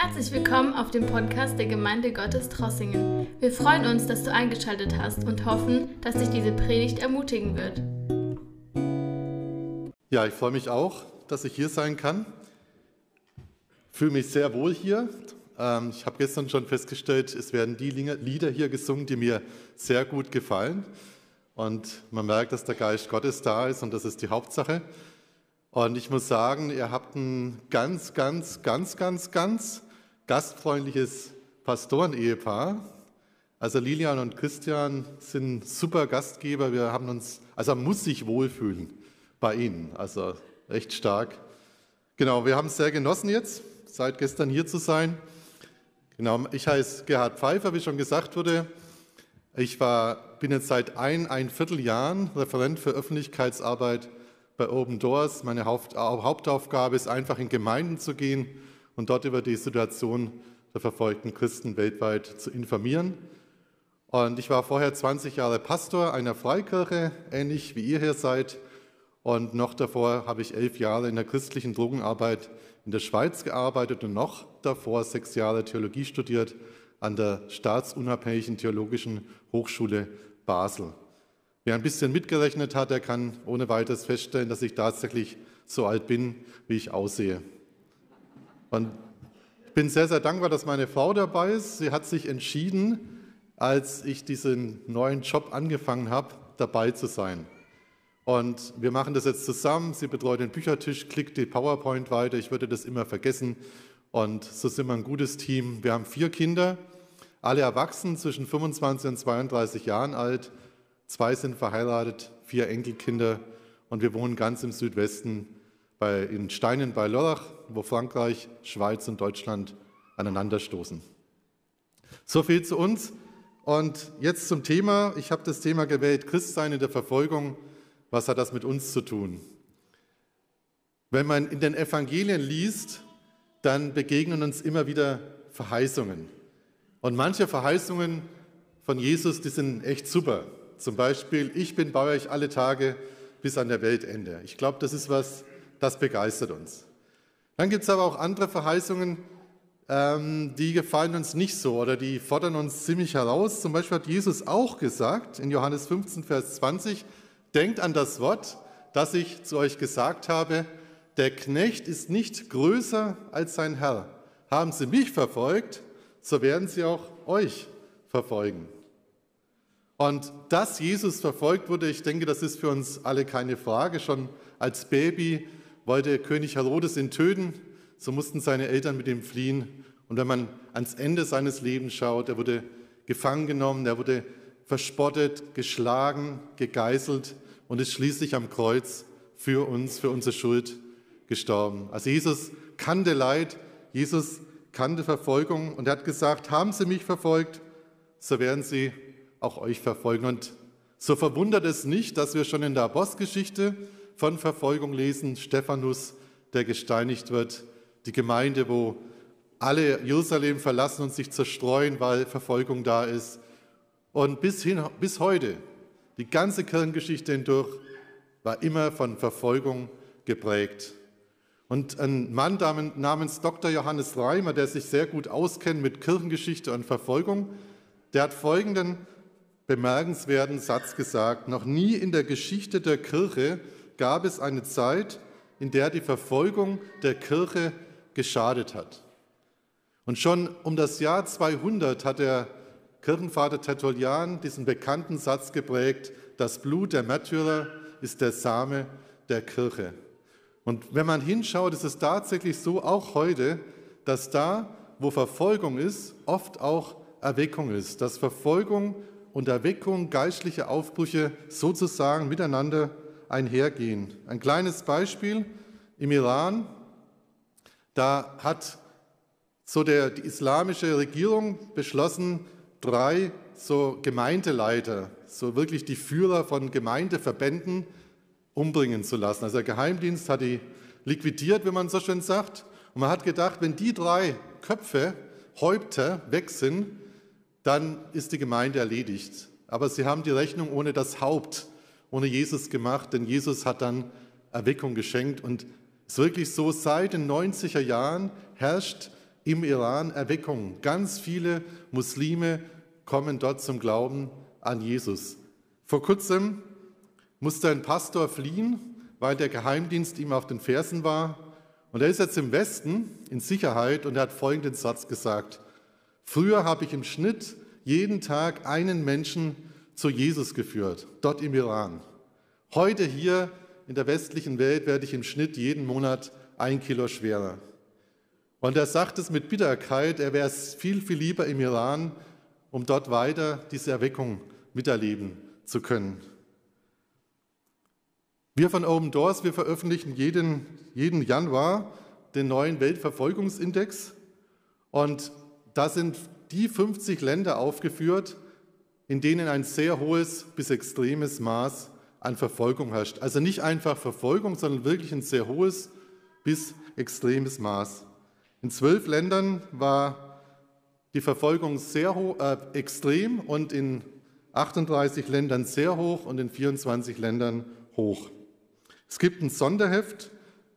Herzlich willkommen auf dem Podcast der Gemeinde Gottes Trossingen. Wir freuen uns, dass du eingeschaltet hast und hoffen, dass dich diese Predigt ermutigen wird. Ja, ich freue mich auch, dass ich hier sein kann. Ich fühle mich sehr wohl hier. Ähm, ich habe gestern schon festgestellt, es werden die Lieder hier gesungen, die mir sehr gut gefallen. Und man merkt, dass der Geist Gottes da ist und das ist die Hauptsache. Und ich muss sagen, ihr habt ein ganz, ganz, ganz, ganz, ganz gastfreundliches Pastorenehepaar. Also Lilian und Christian sind super Gastgeber. Wir haben uns, also man muss sich wohlfühlen bei ihnen. Also echt stark. Genau, wir haben es sehr genossen jetzt, seit gestern hier zu sein. Genau, ich heiße Gerhard Pfeiffer, wie schon gesagt wurde. Ich war, bin jetzt seit ein, ein Vierteljahren Referent für Öffentlichkeitsarbeit bei Open Doors. Meine Hauptaufgabe ist einfach in Gemeinden zu gehen und dort über die Situation der verfolgten Christen weltweit zu informieren. Und ich war vorher 20 Jahre Pastor einer Freikirche, ähnlich wie ihr hier seid. Und noch davor habe ich elf Jahre in der christlichen Drogenarbeit in der Schweiz gearbeitet und noch davor sechs Jahre Theologie studiert an der staatsunabhängigen Theologischen Hochschule Basel. Wer ein bisschen mitgerechnet hat, der kann ohne weiteres feststellen, dass ich tatsächlich so alt bin, wie ich aussehe. Und ich bin sehr, sehr dankbar, dass meine Frau dabei ist. Sie hat sich entschieden, als ich diesen neuen Job angefangen habe, dabei zu sein. Und wir machen das jetzt zusammen. Sie betreut den Büchertisch, klickt die PowerPoint weiter. Ich würde das immer vergessen. Und so sind wir ein gutes Team. Wir haben vier Kinder, alle erwachsen, zwischen 25 und 32 Jahren alt. Zwei sind verheiratet, vier Enkelkinder und wir wohnen ganz im Südwesten bei, in Steinen bei Lörrach, wo Frankreich, Schweiz und Deutschland aneinanderstoßen. So viel zu uns. Und jetzt zum Thema. Ich habe das Thema gewählt, Christsein in der Verfolgung. Was hat das mit uns zu tun? Wenn man in den Evangelien liest, dann begegnen uns immer wieder Verheißungen. Und manche Verheißungen von Jesus, die sind echt super. Zum Beispiel, ich bin bei euch alle Tage bis an der Weltende. Ich glaube, das ist was, das begeistert uns. Dann gibt es aber auch andere Verheißungen, ähm, die gefallen uns nicht so oder die fordern uns ziemlich heraus. Zum Beispiel hat Jesus auch gesagt in Johannes 15, Vers 20, denkt an das Wort, das ich zu euch gesagt habe, der Knecht ist nicht größer als sein Herr. Haben sie mich verfolgt, so werden sie auch euch verfolgen. Und dass Jesus verfolgt wurde, ich denke, das ist für uns alle keine Frage. Schon als Baby wollte König Herodes ihn töten, so mussten seine Eltern mit ihm fliehen. Und wenn man ans Ende seines Lebens schaut, er wurde gefangen genommen, er wurde verspottet, geschlagen, gegeißelt und ist schließlich am Kreuz für uns, für unsere Schuld gestorben. Also Jesus kannte Leid, Jesus kannte Verfolgung und er hat gesagt, haben Sie mich verfolgt, so werden Sie auch euch verfolgen. Und so verwundert es nicht, dass wir schon in der Apostelgeschichte von Verfolgung lesen, Stephanus, der gesteinigt wird, die Gemeinde, wo alle Jerusalem verlassen und sich zerstreuen, weil Verfolgung da ist. Und bis, hin, bis heute, die ganze Kirchengeschichte hindurch, war immer von Verfolgung geprägt. Und ein Mann namens Dr. Johannes Reimer, der sich sehr gut auskennt mit Kirchengeschichte und Verfolgung, der hat folgenden bemerkenswerten Satz gesagt, noch nie in der Geschichte der Kirche gab es eine Zeit, in der die Verfolgung der Kirche geschadet hat. Und schon um das Jahr 200 hat der Kirchenvater Tertullian diesen bekannten Satz geprägt, das Blut der Märtyrer ist der Same der Kirche. Und wenn man hinschaut, ist es tatsächlich so, auch heute, dass da, wo Verfolgung ist, oft auch Erweckung ist, dass Verfolgung und Erweckung, geistliche Aufbrüche sozusagen miteinander einhergehen. Ein kleines Beispiel im Iran, da hat so der, die islamische Regierung beschlossen, drei so Gemeindeleiter, so wirklich die Führer von Gemeindeverbänden umbringen zu lassen. Also der Geheimdienst hat die liquidiert, wie man so schön sagt. Und man hat gedacht, wenn die drei Köpfe, Häupter weg sind, dann ist die Gemeinde erledigt. Aber sie haben die Rechnung ohne das Haupt, ohne Jesus gemacht, denn Jesus hat dann Erweckung geschenkt. Und es ist wirklich so, seit den 90er Jahren herrscht im Iran Erweckung. Ganz viele Muslime kommen dort zum Glauben an Jesus. Vor kurzem musste ein Pastor fliehen, weil der Geheimdienst ihm auf den Fersen war. Und er ist jetzt im Westen in Sicherheit und er hat folgenden Satz gesagt. Früher habe ich im Schnitt jeden Tag einen Menschen zu Jesus geführt, dort im Iran. Heute hier in der westlichen Welt werde ich im Schnitt jeden Monat ein Kilo schwerer. Und er sagt es mit Bitterkeit, er wäre viel, viel lieber im Iran, um dort weiter diese Erweckung miterleben zu können. Wir von Open Doors, wir veröffentlichen jeden, jeden Januar den neuen Weltverfolgungsindex und da sind die 50 Länder aufgeführt, in denen ein sehr hohes bis extremes Maß an Verfolgung herrscht. Also nicht einfach Verfolgung, sondern wirklich ein sehr hohes bis extremes Maß. In zwölf Ländern war die Verfolgung sehr äh, extrem und in 38 Ländern sehr hoch und in 24 Ländern hoch. Es gibt ein Sonderheft,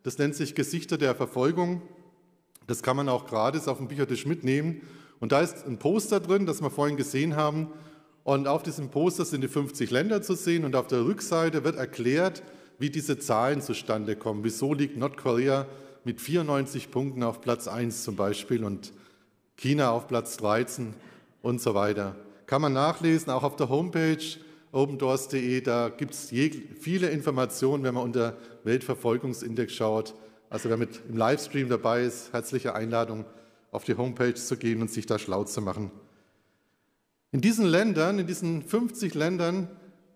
das nennt sich Gesichter der Verfolgung. Das kann man auch gratis auf dem Büchertisch mitnehmen. Und da ist ein Poster drin, das wir vorhin gesehen haben. Und auf diesem Poster sind die 50 Länder zu sehen und auf der Rückseite wird erklärt, wie diese Zahlen zustande kommen. Wieso liegt Nordkorea mit 94 Punkten auf Platz 1 zum Beispiel und China auf Platz 13 und so weiter. Kann man nachlesen, auch auf der Homepage opendoors.de, da gibt es viele Informationen, wenn man unter Weltverfolgungsindex schaut. Also wer mit im Livestream dabei ist, herzliche Einladung, auf die Homepage zu gehen und sich da schlau zu machen. In diesen Ländern, in diesen 50 Ländern,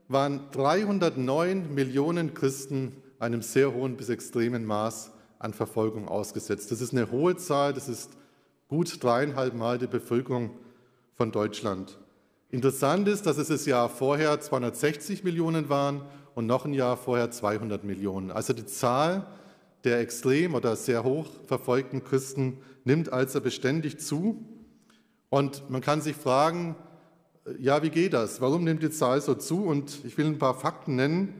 waren 309 Millionen Christen einem sehr hohen bis extremen Maß an Verfolgung ausgesetzt. Das ist eine hohe Zahl, das ist gut dreieinhalb Mal die Bevölkerung von Deutschland. Interessant ist, dass es das Jahr vorher 260 Millionen waren und noch ein Jahr vorher 200 Millionen. Also die Zahl der extrem oder sehr hoch verfolgten Christen nimmt also beständig zu. Und man kann sich fragen, ja, wie geht das? Warum nimmt die Zahl so zu? Und ich will ein paar Fakten nennen.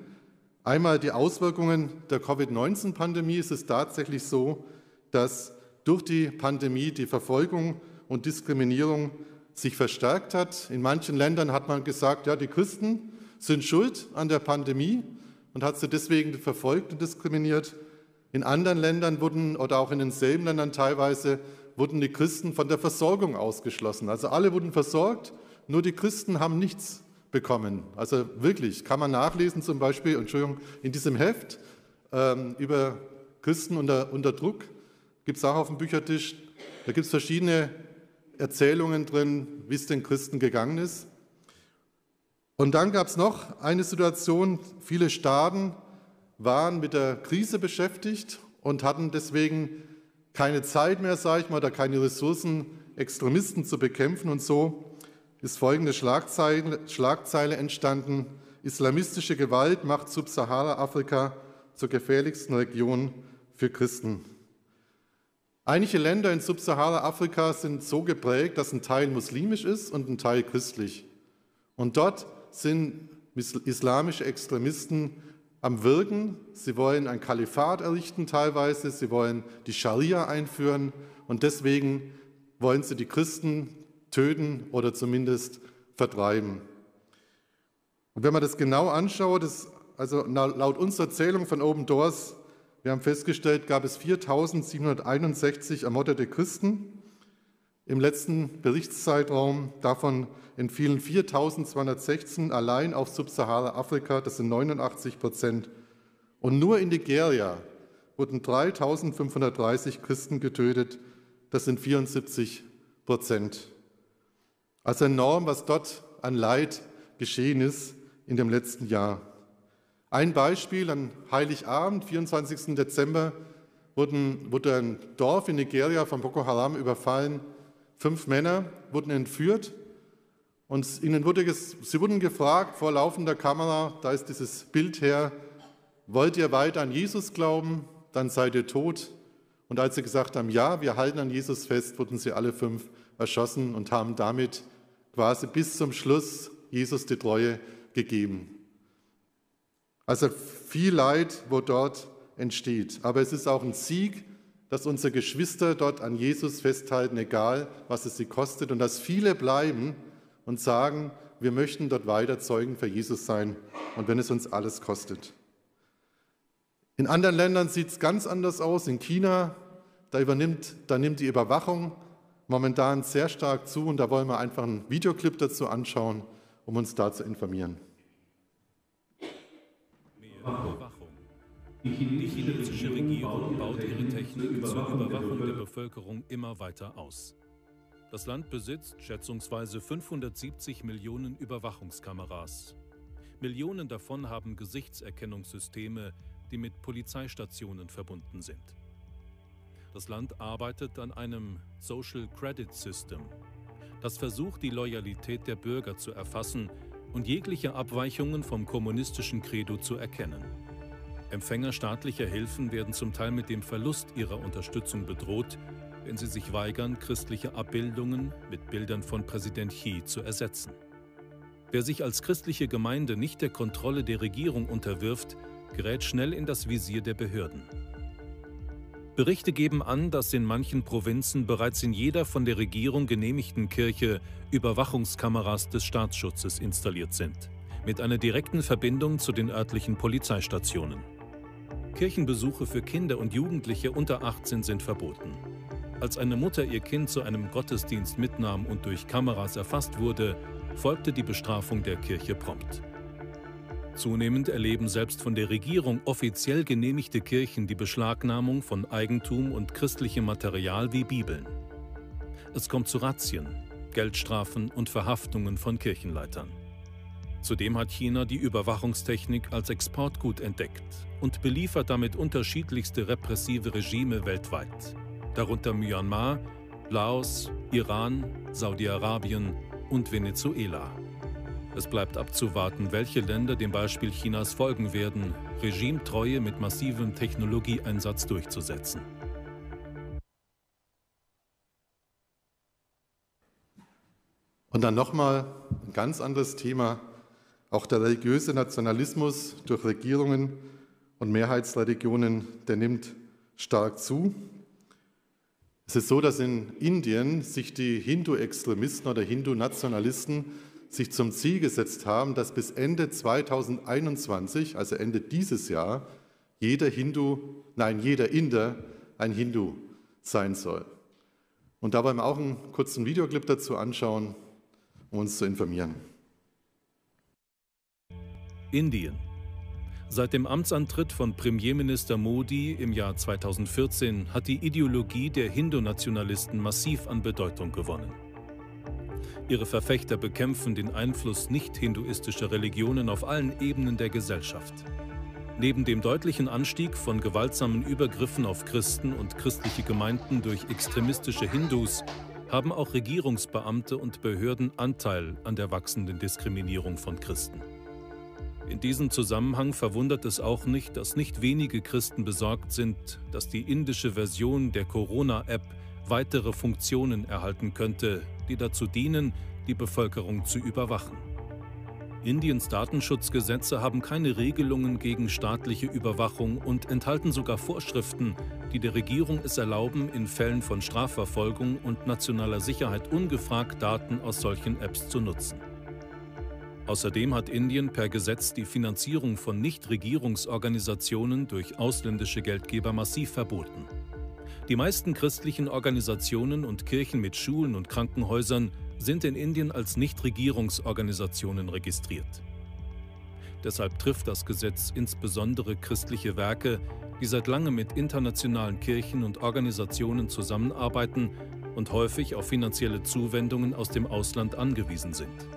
Einmal die Auswirkungen der Covid-19-Pandemie. Es ist tatsächlich so, dass durch die Pandemie die Verfolgung und Diskriminierung sich verstärkt hat. In manchen Ländern hat man gesagt, ja, die Christen sind schuld an der Pandemie und hat sie deswegen verfolgt und diskriminiert. In anderen Ländern wurden oder auch in denselben Ländern teilweise wurden die Christen von der Versorgung ausgeschlossen. Also alle wurden versorgt nur die Christen haben nichts bekommen. Also wirklich, kann man nachlesen zum Beispiel, Entschuldigung, in diesem Heft ähm, über Christen unter, unter Druck, gibt es auch auf dem Büchertisch, da gibt es verschiedene Erzählungen drin, wie es den Christen gegangen ist. Und dann gab es noch eine Situation, viele Staaten waren mit der Krise beschäftigt und hatten deswegen keine Zeit mehr, sage ich mal, oder keine Ressourcen, Extremisten zu bekämpfen. Und so ist folgende Schlagzeile, Schlagzeile entstanden. Islamistische Gewalt macht Subsahara-Afrika zur gefährlichsten Region für Christen. Einige Länder in Subsahara-Afrika sind so geprägt, dass ein Teil muslimisch ist und ein Teil christlich. Und dort sind islamische Extremisten am Wirken. Sie wollen ein Kalifat errichten teilweise, sie wollen die Scharia einführen und deswegen wollen sie die Christen töten oder zumindest vertreiben. Und wenn man das genau anschaut, ist, also laut unserer Zählung von Open Doors, wir haben festgestellt, gab es 4.761 ermordete Christen im letzten Berichtszeitraum. Davon entfielen 4.216 allein auf Subsahara-Afrika, das sind 89 Prozent. Und nur in Nigeria wurden 3.530 Christen getötet, das sind 74 Prozent. Also enorm, was dort an Leid geschehen ist in dem letzten Jahr. Ein Beispiel, an Heiligabend, 24. Dezember, wurden, wurde ein Dorf in Nigeria von Boko Haram überfallen. Fünf Männer wurden entführt und ihnen wurde, sie wurden gefragt vor laufender Kamera, da ist dieses Bild her, wollt ihr weiter an Jesus glauben, dann seid ihr tot. Und als sie gesagt haben, ja, wir halten an Jesus fest, wurden sie alle fünf erschossen und haben damit quasi bis zum Schluss Jesus die Treue gegeben. Also viel Leid, wo dort entsteht. Aber es ist auch ein Sieg dass unsere Geschwister dort an Jesus festhalten, egal was es sie kostet, und dass viele bleiben und sagen, wir möchten dort weiter Zeugen für Jesus sein und wenn es uns alles kostet. In anderen Ländern sieht es ganz anders aus. In China, da, übernimmt, da nimmt die Überwachung momentan sehr stark zu und da wollen wir einfach einen Videoclip dazu anschauen, um uns da zu informieren. Die chinesische Regierung baut ihre Technik zur Überwachung der Bevölkerung immer weiter aus. Das Land besitzt schätzungsweise 570 Millionen Überwachungskameras. Millionen davon haben Gesichtserkennungssysteme, die mit Polizeistationen verbunden sind. Das Land arbeitet an einem Social Credit System, das versucht, die Loyalität der Bürger zu erfassen und jegliche Abweichungen vom kommunistischen Credo zu erkennen. Empfänger staatlicher Hilfen werden zum Teil mit dem Verlust ihrer Unterstützung bedroht, wenn sie sich weigern, christliche Abbildungen mit Bildern von Präsident Xi zu ersetzen. Wer sich als christliche Gemeinde nicht der Kontrolle der Regierung unterwirft, gerät schnell in das Visier der Behörden. Berichte geben an, dass in manchen Provinzen bereits in jeder von der Regierung genehmigten Kirche Überwachungskameras des Staatsschutzes installiert sind, mit einer direkten Verbindung zu den örtlichen Polizeistationen. Kirchenbesuche für Kinder und Jugendliche unter 18 sind verboten. Als eine Mutter ihr Kind zu einem Gottesdienst mitnahm und durch Kameras erfasst wurde, folgte die Bestrafung der Kirche prompt. Zunehmend erleben selbst von der Regierung offiziell genehmigte Kirchen die Beschlagnahmung von Eigentum und christlichem Material wie Bibeln. Es kommt zu Razzien, Geldstrafen und Verhaftungen von Kirchenleitern. Zudem hat China die Überwachungstechnik als Exportgut entdeckt und beliefert damit unterschiedlichste repressive Regime weltweit, darunter Myanmar, Laos, Iran, Saudi-Arabien und Venezuela. Es bleibt abzuwarten, welche Länder dem Beispiel Chinas folgen werden, Regimetreue mit massivem Technologieeinsatz durchzusetzen. Und dann nochmal ein ganz anderes Thema. Auch der religiöse Nationalismus durch Regierungen und Mehrheitsreligionen, der nimmt stark zu. Es ist so, dass in Indien sich die Hindu-Extremisten oder Hindu-Nationalisten sich zum Ziel gesetzt haben, dass bis Ende 2021, also Ende dieses Jahr, jeder Hindu, nein, jeder Inder ein Hindu sein soll. Und da wollen wir auch einen kurzen Videoclip dazu anschauen, um uns zu informieren. Indien. Seit dem Amtsantritt von Premierminister Modi im Jahr 2014 hat die Ideologie der Hindu-Nationalisten massiv an Bedeutung gewonnen. Ihre Verfechter bekämpfen den Einfluss nicht-hinduistischer Religionen auf allen Ebenen der Gesellschaft. Neben dem deutlichen Anstieg von gewaltsamen Übergriffen auf Christen und christliche Gemeinden durch extremistische Hindus haben auch Regierungsbeamte und Behörden Anteil an der wachsenden Diskriminierung von Christen. In diesem Zusammenhang verwundert es auch nicht, dass nicht wenige Christen besorgt sind, dass die indische Version der Corona-App weitere Funktionen erhalten könnte, die dazu dienen, die Bevölkerung zu überwachen. Indiens Datenschutzgesetze haben keine Regelungen gegen staatliche Überwachung und enthalten sogar Vorschriften, die der Regierung es erlauben, in Fällen von Strafverfolgung und nationaler Sicherheit ungefragt Daten aus solchen Apps zu nutzen. Außerdem hat Indien per Gesetz die Finanzierung von Nichtregierungsorganisationen durch ausländische Geldgeber massiv verboten. Die meisten christlichen Organisationen und Kirchen mit Schulen und Krankenhäusern sind in Indien als Nichtregierungsorganisationen registriert. Deshalb trifft das Gesetz insbesondere christliche Werke, die seit langem mit internationalen Kirchen und Organisationen zusammenarbeiten und häufig auf finanzielle Zuwendungen aus dem Ausland angewiesen sind.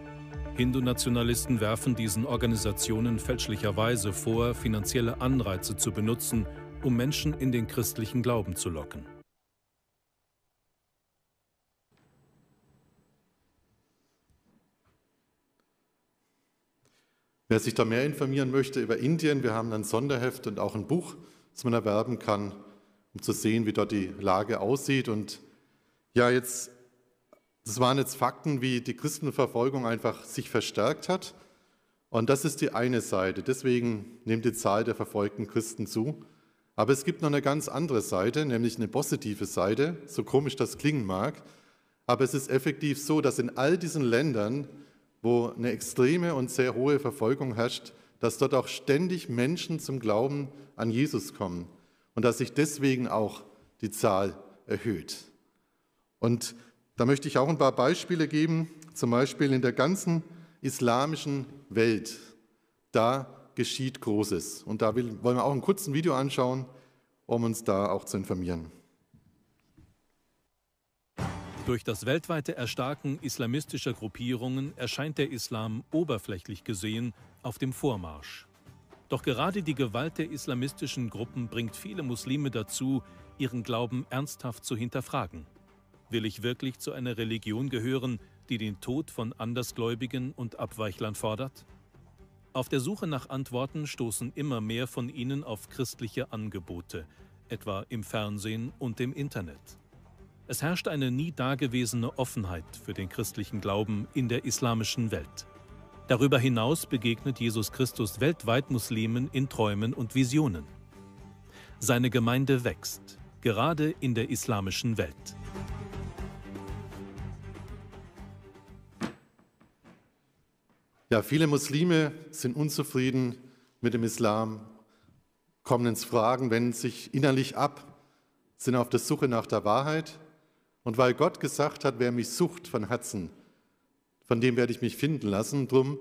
Hindu-Nationalisten werfen diesen Organisationen fälschlicherweise vor, finanzielle Anreize zu benutzen, um Menschen in den christlichen Glauben zu locken. Wer sich da mehr informieren möchte über Indien, wir haben ein Sonderheft und auch ein Buch, das man erwerben kann, um zu sehen, wie dort die Lage aussieht. Und ja, jetzt, das waren jetzt Fakten, wie die Christenverfolgung einfach sich verstärkt hat. Und das ist die eine Seite. Deswegen nimmt die Zahl der verfolgten Christen zu. Aber es gibt noch eine ganz andere Seite, nämlich eine positive Seite, so komisch das klingen mag. Aber es ist effektiv so, dass in all diesen Ländern, wo eine extreme und sehr hohe Verfolgung herrscht, dass dort auch ständig Menschen zum Glauben an Jesus kommen und dass sich deswegen auch die Zahl erhöht. Und da möchte ich auch ein paar Beispiele geben, zum Beispiel in der ganzen islamischen Welt. Da geschieht Großes. Und da wollen wir auch einen kurzen Video anschauen, um uns da auch zu informieren. Durch das weltweite Erstarken islamistischer Gruppierungen erscheint der Islam oberflächlich gesehen auf dem Vormarsch. Doch gerade die Gewalt der islamistischen Gruppen bringt viele Muslime dazu, ihren Glauben ernsthaft zu hinterfragen. Will ich wirklich zu einer Religion gehören, die den Tod von Andersgläubigen und Abweichlern fordert? Auf der Suche nach Antworten stoßen immer mehr von ihnen auf christliche Angebote, etwa im Fernsehen und im Internet. Es herrscht eine nie dagewesene Offenheit für den christlichen Glauben in der islamischen Welt. Darüber hinaus begegnet Jesus Christus weltweit Muslimen in Träumen und Visionen. Seine Gemeinde wächst, gerade in der islamischen Welt. Ja, viele Muslime sind unzufrieden mit dem Islam, kommen ins Fragen, wenden sich innerlich ab, sind auf der Suche nach der Wahrheit. Und weil Gott gesagt hat, wer mich sucht von Herzen, von dem werde ich mich finden lassen, drum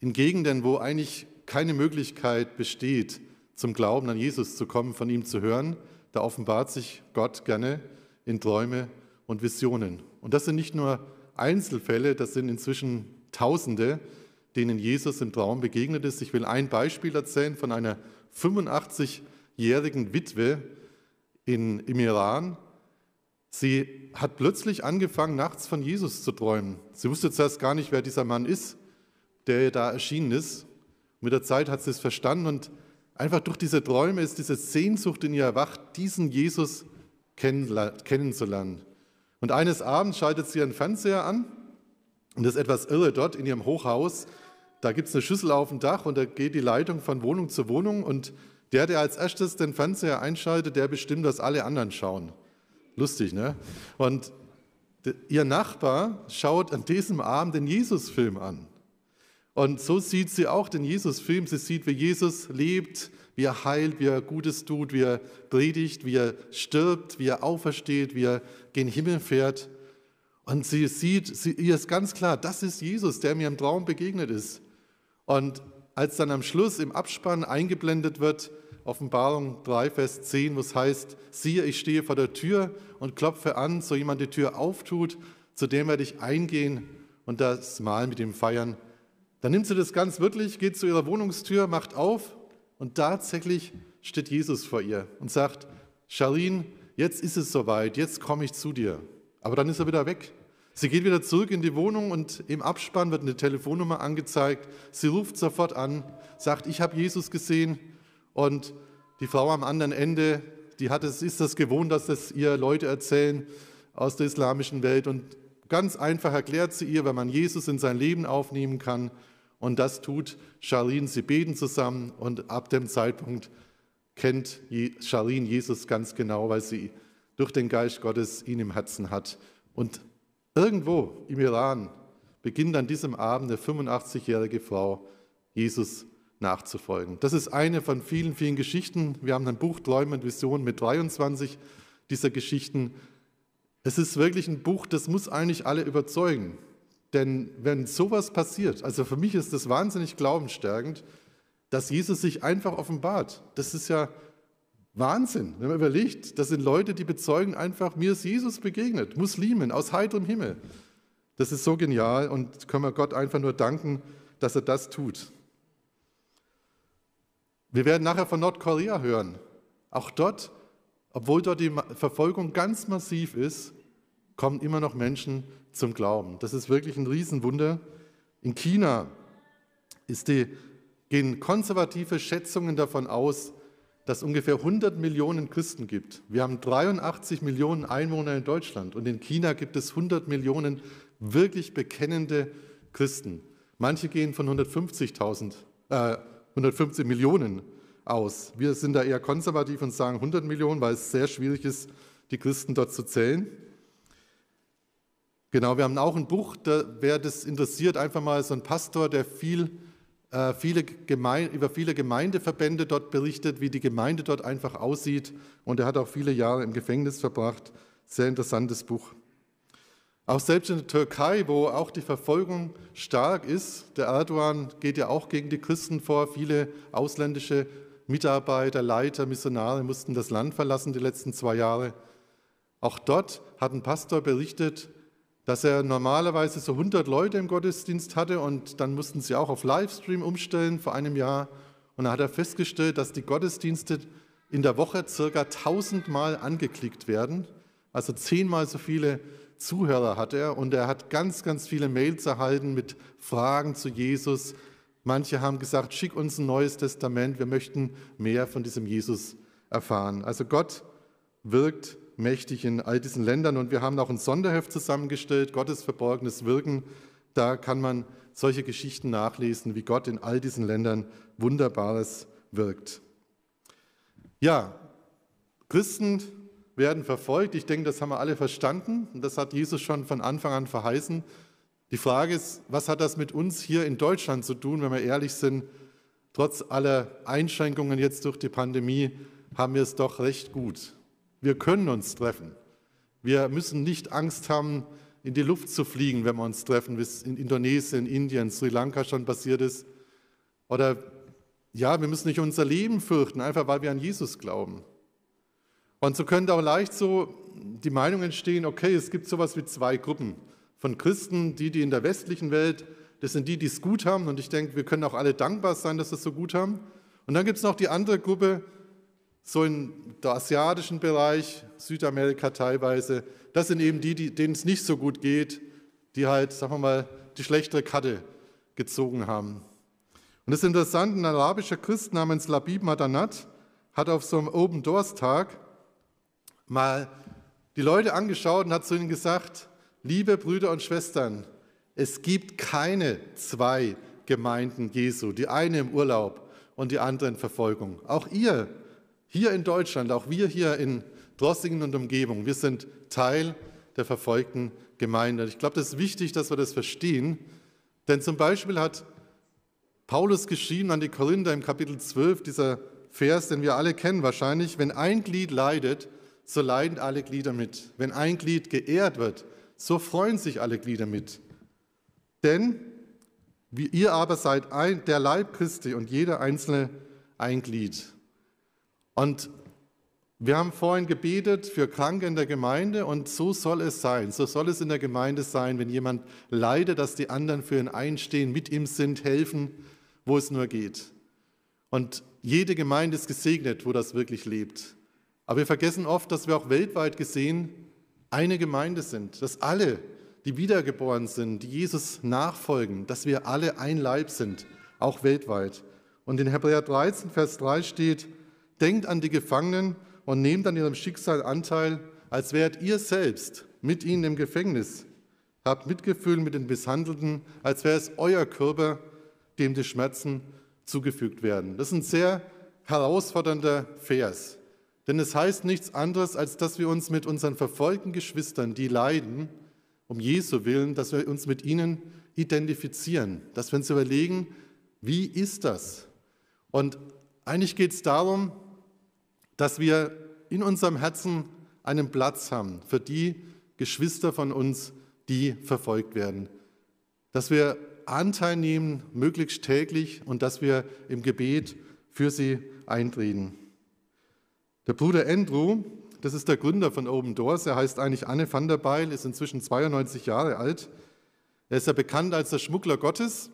in Gegenden, wo eigentlich keine Möglichkeit besteht, zum Glauben an Jesus zu kommen, von ihm zu hören, da offenbart sich Gott gerne in Träume und Visionen. Und das sind nicht nur Einzelfälle, das sind inzwischen Tausende, denen Jesus im Traum begegnet ist. Ich will ein Beispiel erzählen von einer 85-jährigen Witwe in, im Iran. Sie hat plötzlich angefangen, nachts von Jesus zu träumen. Sie wusste zuerst gar nicht, wer dieser Mann ist, der da erschienen ist. Mit der Zeit hat sie es verstanden und einfach durch diese Träume ist diese Sehnsucht in ihr erwacht, diesen Jesus kennenzulernen. Und eines Abends schaltet sie ihren Fernseher an und das ist etwas irre dort in ihrem Hochhaus da gibt es eine Schüssel auf dem Dach und da geht die Leitung von Wohnung zu Wohnung und der, der als erstes den Fernseher einschaltet, der bestimmt, dass alle anderen schauen. Lustig, ne? Und ihr Nachbar schaut an diesem Abend den Jesus-Film an. Und so sieht sie auch den Jesus-Film. Sie sieht, wie Jesus lebt, wie er heilt, wie er Gutes tut, wie er predigt, wie er stirbt, wie er aufersteht, wie er gen Himmel fährt. Und sie sieht, sie, ihr ist ganz klar, das ist Jesus, der mir im Traum begegnet ist. Und als dann am Schluss im Abspann eingeblendet wird, Offenbarung 3, Vers 10, wo es heißt, siehe, ich stehe vor der Tür und klopfe an, so jemand die Tür auftut, zu dem werde ich eingehen und das Mahl mit ihm feiern. Dann nimmt sie das ganz wirklich, geht zu ihrer Wohnungstür, macht auf und tatsächlich steht Jesus vor ihr und sagt, Charlene, jetzt ist es soweit, jetzt komme ich zu dir. Aber dann ist er wieder weg. Sie geht wieder zurück in die Wohnung und im Abspann wird eine Telefonnummer angezeigt. Sie ruft sofort an, sagt, ich habe Jesus gesehen. Und die Frau am anderen Ende, die hat es, ist das gewohnt, dass das ihr Leute erzählen aus der islamischen Welt. Und ganz einfach erklärt sie ihr, wenn man Jesus in sein Leben aufnehmen kann. Und das tut Charlene, sie beten zusammen und ab dem Zeitpunkt kennt Charlene Jesus ganz genau, weil sie durch den Geist Gottes ihn im Herzen hat. Und Irgendwo im Iran beginnt an diesem Abend eine 85-jährige Frau, Jesus nachzufolgen. Das ist eine von vielen, vielen Geschichten. Wir haben ein Buch Träume und Visionen mit 23 dieser Geschichten. Es ist wirklich ein Buch, das muss eigentlich alle überzeugen. Denn wenn sowas passiert, also für mich ist das wahnsinnig glaubensstärkend, dass Jesus sich einfach offenbart. Das ist ja Wahnsinn, wenn man überlegt, das sind Leute, die bezeugen einfach, mir ist Jesus begegnet, Muslimen aus heiterem Himmel. Das ist so genial und können wir Gott einfach nur danken, dass er das tut. Wir werden nachher von Nordkorea hören. Auch dort, obwohl dort die Verfolgung ganz massiv ist, kommen immer noch Menschen zum Glauben. Das ist wirklich ein Riesenwunder. In China die, gehen konservative Schätzungen davon aus, dass ungefähr 100 Millionen Christen gibt. Wir haben 83 Millionen Einwohner in Deutschland und in China gibt es 100 Millionen wirklich bekennende Christen. Manche gehen von 150.000, äh, 150 Millionen aus. Wir sind da eher konservativ und sagen 100 Millionen, weil es sehr schwierig ist, die Christen dort zu zählen. Genau, wir haben auch ein Buch, da, wer das interessiert, einfach mal so ein Pastor, der viel, viele Gemeinde, über viele Gemeindeverbände dort berichtet, wie die Gemeinde dort einfach aussieht. Und er hat auch viele Jahre im Gefängnis verbracht. Sehr interessantes Buch. Auch selbst in der Türkei, wo auch die Verfolgung stark ist, der Erdogan geht ja auch gegen die Christen vor. Viele ausländische Mitarbeiter, Leiter, Missionare mussten das Land verlassen die letzten zwei Jahre. Auch dort hat ein Pastor berichtet, dass er normalerweise so 100 Leute im Gottesdienst hatte und dann mussten sie auch auf Livestream umstellen vor einem Jahr. Und da hat er festgestellt, dass die Gottesdienste in der Woche circa 1000 Mal angeklickt werden. Also zehnmal so viele Zuhörer hat er und er hat ganz, ganz viele Mails erhalten mit Fragen zu Jesus. Manche haben gesagt, schick uns ein neues Testament, wir möchten mehr von diesem Jesus erfahren. Also Gott wirkt mächtig in all diesen Ländern. Und wir haben auch ein Sonderheft zusammengestellt, Gottes verborgenes Wirken. Da kann man solche Geschichten nachlesen, wie Gott in all diesen Ländern Wunderbares wirkt. Ja, Christen werden verfolgt. Ich denke, das haben wir alle verstanden. Und das hat Jesus schon von Anfang an verheißen. Die Frage ist, was hat das mit uns hier in Deutschland zu tun, wenn wir ehrlich sind? Trotz aller Einschränkungen jetzt durch die Pandemie haben wir es doch recht gut. Wir können uns treffen. Wir müssen nicht Angst haben, in die Luft zu fliegen, wenn wir uns treffen, wie es in Indonesien, Indien, Sri Lanka schon passiert ist. Oder ja, wir müssen nicht unser Leben fürchten, einfach weil wir an Jesus glauben. Und so könnte auch leicht so die Meinung entstehen, okay, es gibt sowas wie zwei Gruppen von Christen, die, die in der westlichen Welt, das sind die, die es gut haben. Und ich denke, wir können auch alle dankbar sein, dass sie es so gut haben. Und dann gibt es noch die andere Gruppe, so in der asiatischen Bereich, Südamerika teilweise, das sind eben die, die, denen es nicht so gut geht, die halt, sagen wir mal, die schlechtere Karte gezogen haben. Und das ist interessant, ein arabischer Christ namens Labib Madanat hat auf so einem Open Doors Tag mal die Leute angeschaut und hat zu ihnen gesagt, liebe Brüder und Schwestern, es gibt keine zwei Gemeinden Jesu, die eine im Urlaub und die andere in Verfolgung. Auch ihr hier in Deutschland, auch wir hier in Drossingen und Umgebung, wir sind Teil der verfolgten Gemeinde. Ich glaube, das ist wichtig, dass wir das verstehen, denn zum Beispiel hat Paulus geschrieben an die Korinther im Kapitel 12, dieser Vers, den wir alle kennen wahrscheinlich, wenn ein Glied leidet, so leiden alle Glieder mit. Wenn ein Glied geehrt wird, so freuen sich alle Glieder mit. Denn ihr aber seid ein, der Leib Christi und jeder einzelne ein Glied. Und wir haben vorhin gebetet für Kranke in der Gemeinde und so soll es sein. So soll es in der Gemeinde sein, wenn jemand leidet, dass die anderen für ihn einstehen, mit ihm sind, helfen, wo es nur geht. Und jede Gemeinde ist gesegnet, wo das wirklich lebt. Aber wir vergessen oft, dass wir auch weltweit gesehen eine Gemeinde sind, dass alle, die wiedergeboren sind, die Jesus nachfolgen, dass wir alle ein Leib sind, auch weltweit. Und in Hebräer 13, Vers 3 steht, Denkt an die Gefangenen und nehmt an ihrem Schicksal Anteil, als wärt ihr selbst mit ihnen im Gefängnis. Habt Mitgefühl mit den Misshandelten, als wäre es euer Körper, dem die Schmerzen zugefügt werden. Das ist ein sehr herausfordernder Vers. Denn es heißt nichts anderes, als dass wir uns mit unseren verfolgten Geschwistern, die leiden, um Jesu willen, dass wir uns mit ihnen identifizieren, dass wir uns überlegen, wie ist das? Und eigentlich geht es darum, dass wir in unserem Herzen einen Platz haben für die Geschwister von uns, die verfolgt werden. Dass wir Anteil nehmen, möglichst täglich, und dass wir im Gebet für sie eintreten. Der Bruder Andrew, das ist der Gründer von Open Doors, er heißt eigentlich Anne van der Beil, ist inzwischen 92 Jahre alt. Er ist ja bekannt als der Schmuggler Gottes,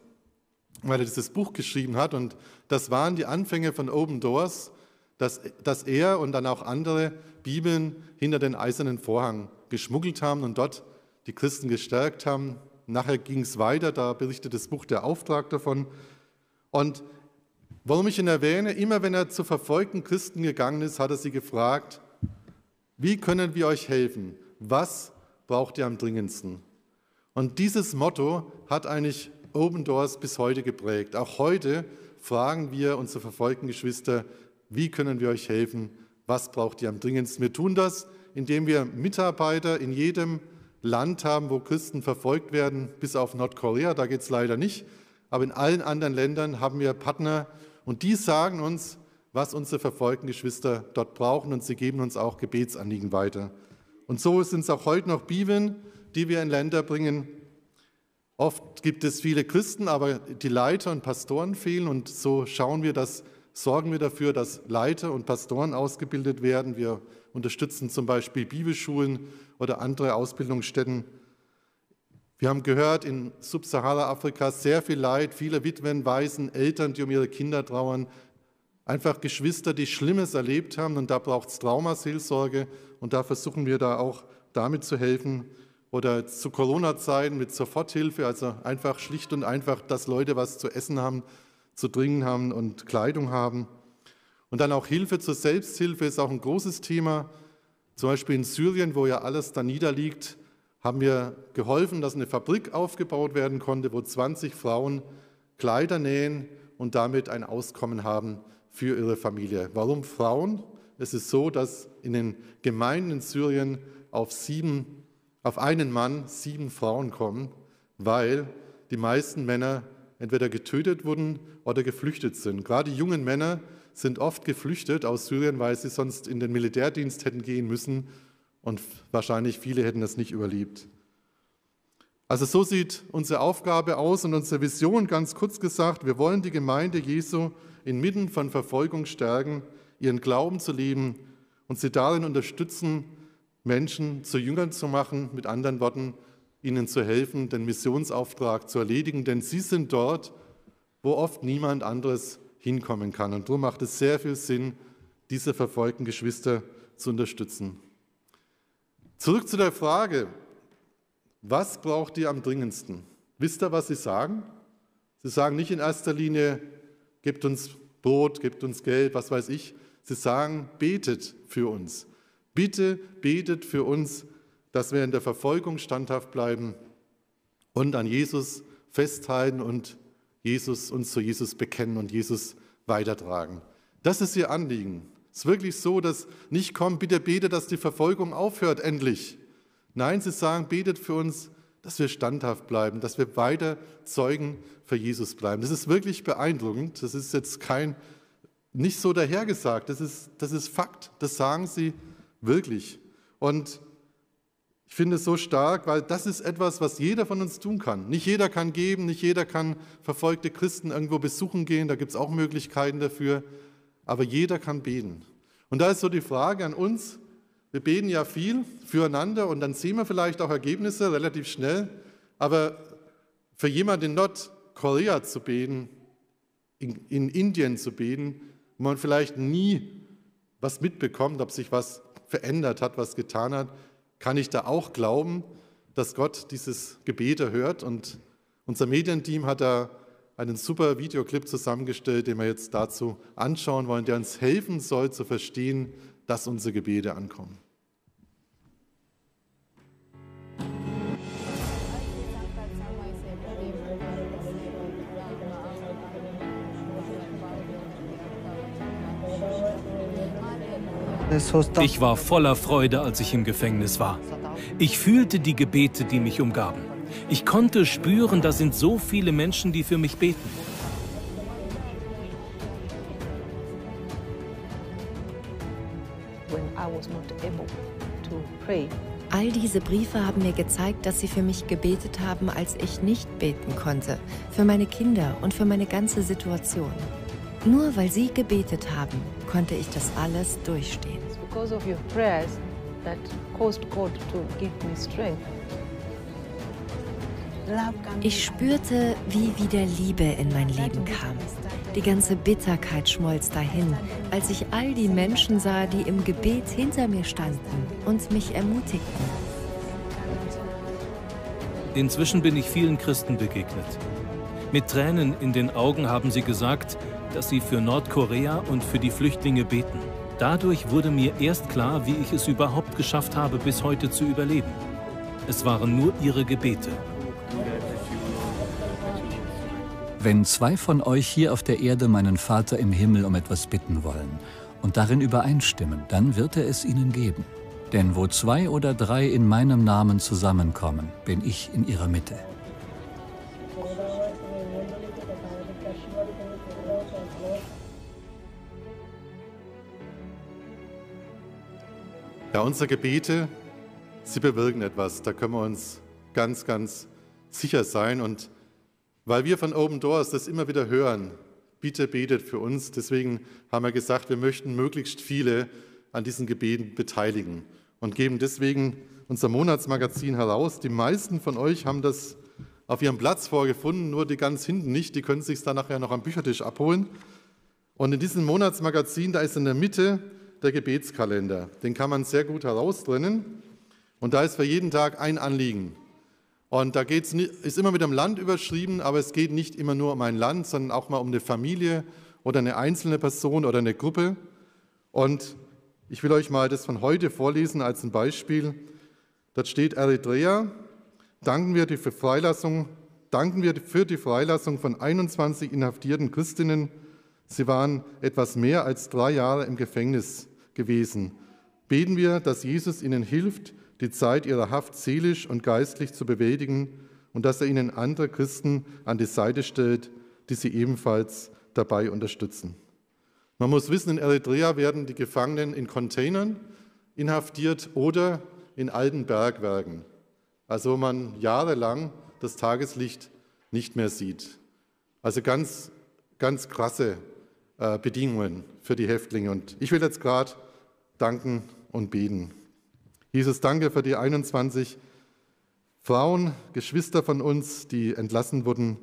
weil er dieses Buch geschrieben hat. Und das waren die Anfänge von Open Doors dass, dass er und dann auch andere Bibeln hinter den eisernen Vorhang geschmuggelt haben und dort die Christen gestärkt haben. Nachher ging es weiter, da berichtet das Buch der Auftrag davon. Und warum ich ihn erwähne, immer wenn er zu verfolgten Christen gegangen ist, hat er sie gefragt, wie können wir euch helfen? Was braucht ihr am dringendsten? Und dieses Motto hat eigentlich Open Doors bis heute geprägt. Auch heute fragen wir unsere verfolgten Geschwister, wie können wir euch helfen? Was braucht ihr am dringendsten? Wir tun das, indem wir Mitarbeiter in jedem Land haben, wo Christen verfolgt werden, bis auf Nordkorea, da geht es leider nicht. Aber in allen anderen Ländern haben wir Partner und die sagen uns, was unsere verfolgten Geschwister dort brauchen und sie geben uns auch Gebetsanliegen weiter. Und so sind es auch heute noch Bibeln, die wir in Länder bringen. Oft gibt es viele Christen, aber die Leiter und Pastoren fehlen und so schauen wir, dass, sorgen wir dafür, dass Leiter und Pastoren ausgebildet werden. Wir unterstützen zum Beispiel Bibelschulen oder andere Ausbildungsstätten. Wir haben gehört, in Subsahara-Afrika sehr viel Leid, viele Witwen, Waisen, Eltern, die um ihre Kinder trauern, einfach Geschwister, die Schlimmes erlebt haben und da braucht es Traumaseelsorge und da versuchen wir da auch damit zu helfen. Oder zu Corona-Zeiten mit Soforthilfe, also einfach schlicht und einfach, dass Leute was zu essen haben, zu trinken haben und Kleidung haben. Und dann auch Hilfe zur Selbsthilfe ist auch ein großes Thema. Zum Beispiel in Syrien, wo ja alles da niederliegt, haben wir geholfen, dass eine Fabrik aufgebaut werden konnte, wo 20 Frauen Kleider nähen und damit ein Auskommen haben für ihre Familie. Warum Frauen? Es ist so, dass in den Gemeinden in Syrien auf, sieben, auf einen Mann sieben Frauen kommen, weil die meisten Männer entweder getötet wurden oder geflüchtet sind. Gerade die jungen Männer sind oft geflüchtet aus Syrien, weil sie sonst in den Militärdienst hätten gehen müssen und wahrscheinlich viele hätten das nicht überlebt. Also so sieht unsere Aufgabe aus und unsere Vision, ganz kurz gesagt, wir wollen die Gemeinde Jesu inmitten von Verfolgung stärken, ihren Glauben zu leben und sie darin unterstützen, Menschen zu Jüngern zu machen, mit anderen Worten, ihnen zu helfen, den Missionsauftrag zu erledigen, denn sie sind dort, wo oft niemand anderes hinkommen kann. Und darum macht es sehr viel Sinn, diese verfolgten Geschwister zu unterstützen. Zurück zu der Frage, was braucht ihr am dringendsten? Wisst ihr, was sie sagen? Sie sagen nicht in erster Linie, gebt uns Brot, gebt uns Geld, was weiß ich. Sie sagen, betet für uns. Bitte betet für uns, dass wir in der Verfolgung standhaft bleiben und an Jesus festhalten und Jesus, uns zu Jesus bekennen und Jesus weitertragen. Das ist ihr Anliegen. Es ist wirklich so, dass nicht kommt, bitte bete, dass die Verfolgung aufhört, endlich. Nein, sie sagen, betet für uns, dass wir standhaft bleiben, dass wir weiter Zeugen für Jesus bleiben. Das ist wirklich beeindruckend. Das ist jetzt kein, nicht so dahergesagt. Das ist, das ist Fakt. Das sagen sie wirklich. Und ich finde es so stark, weil das ist etwas, was jeder von uns tun kann. Nicht jeder kann geben, nicht jeder kann verfolgte Christen irgendwo besuchen gehen, da gibt es auch Möglichkeiten dafür, aber jeder kann beten. Und da ist so die Frage an uns, wir beten ja viel füreinander und dann sehen wir vielleicht auch Ergebnisse relativ schnell, aber für jemanden in Nordkorea zu beten, in, in Indien zu beten, wo man vielleicht nie was mitbekommt, ob sich was verändert hat, was getan hat, kann ich da auch glauben, dass Gott dieses Gebet erhört. Und unser Medienteam hat da einen super Videoclip zusammengestellt, den wir jetzt dazu anschauen wollen, der uns helfen soll zu verstehen, dass unsere Gebete ankommen. Ich war voller Freude, als ich im Gefängnis war. Ich fühlte die Gebete, die mich umgaben. Ich konnte spüren, da sind so viele Menschen, die für mich beten. All diese Briefe haben mir gezeigt, dass sie für mich gebetet haben, als ich nicht beten konnte, für meine Kinder und für meine ganze Situation. Nur weil sie gebetet haben, konnte ich das alles durchstehen. Ich spürte, wie wieder Liebe in mein Leben kam. Die ganze Bitterkeit schmolz dahin, als ich all die Menschen sah, die im Gebet hinter mir standen und mich ermutigten. Inzwischen bin ich vielen Christen begegnet. Mit Tränen in den Augen haben sie gesagt, dass sie für Nordkorea und für die Flüchtlinge beten. Dadurch wurde mir erst klar, wie ich es überhaupt geschafft habe, bis heute zu überleben. Es waren nur ihre Gebete. Wenn zwei von euch hier auf der Erde meinen Vater im Himmel um etwas bitten wollen und darin übereinstimmen, dann wird er es ihnen geben. Denn wo zwei oder drei in meinem Namen zusammenkommen, bin ich in ihrer Mitte. Ja, unsere Gebete, sie bewirken etwas. Da können wir uns ganz, ganz sicher sein. Und weil wir von Open Doors das immer wieder hören, bitte betet für uns. Deswegen haben wir gesagt, wir möchten möglichst viele an diesen Gebeten beteiligen und geben deswegen unser Monatsmagazin heraus. Die meisten von euch haben das auf ihrem Platz vorgefunden, nur die ganz hinten nicht. Die können sich dann nachher noch am Büchertisch abholen. Und in diesem Monatsmagazin, da ist in der Mitte der Gebetskalender. Den kann man sehr gut heraustrennen. Und da ist für jeden Tag ein Anliegen. Und da geht's, ist immer mit dem Land überschrieben, aber es geht nicht immer nur um ein Land, sondern auch mal um eine Familie oder eine einzelne Person oder eine Gruppe. Und ich will euch mal das von heute vorlesen als ein Beispiel. Dort steht Eritrea. Danken wir, die Freilassung, danken wir für die Freilassung von 21 inhaftierten Christinnen. Sie waren etwas mehr als drei Jahre im Gefängnis gewesen. Beten wir, dass Jesus ihnen hilft, die Zeit ihrer Haft seelisch und geistlich zu bewältigen und dass er ihnen andere Christen an die Seite stellt, die sie ebenfalls dabei unterstützen. Man muss wissen, in Eritrea werden die Gefangenen in Containern inhaftiert oder in alten Bergwerken, also wo man jahrelang das Tageslicht nicht mehr sieht. Also ganz, ganz krasse äh, Bedingungen für die Häftlinge. Und ich will jetzt gerade danken und beten. Jesus, danke für die 21 Frauen, Geschwister von uns, die entlassen wurden.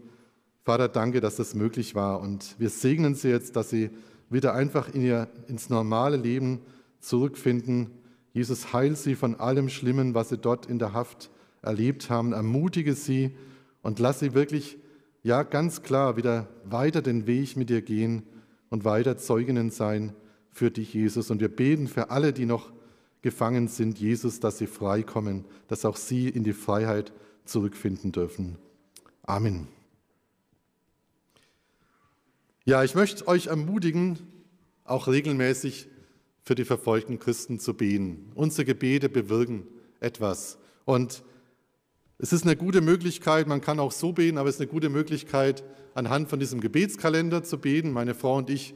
Vater, danke, dass das möglich war. Und wir segnen sie jetzt, dass sie wieder einfach in ihr, ins normale Leben zurückfinden. Jesus, heil sie von allem Schlimmen, was sie dort in der Haft erlebt haben. Ermutige sie und lass sie wirklich, ja, ganz klar wieder weiter den Weg mit dir gehen und weiter Zeuginnen sein für dich, Jesus. Und wir beten für alle, die noch gefangen sind, Jesus, dass sie frei kommen, dass auch sie in die Freiheit zurückfinden dürfen. Amen. Ja, ich möchte euch ermutigen, auch regelmäßig für die verfolgten Christen zu beten. Unsere Gebete bewirken etwas. Und es ist eine gute Möglichkeit, man kann auch so beten, aber es ist eine gute Möglichkeit, anhand von diesem Gebetskalender zu beten. Meine Frau und ich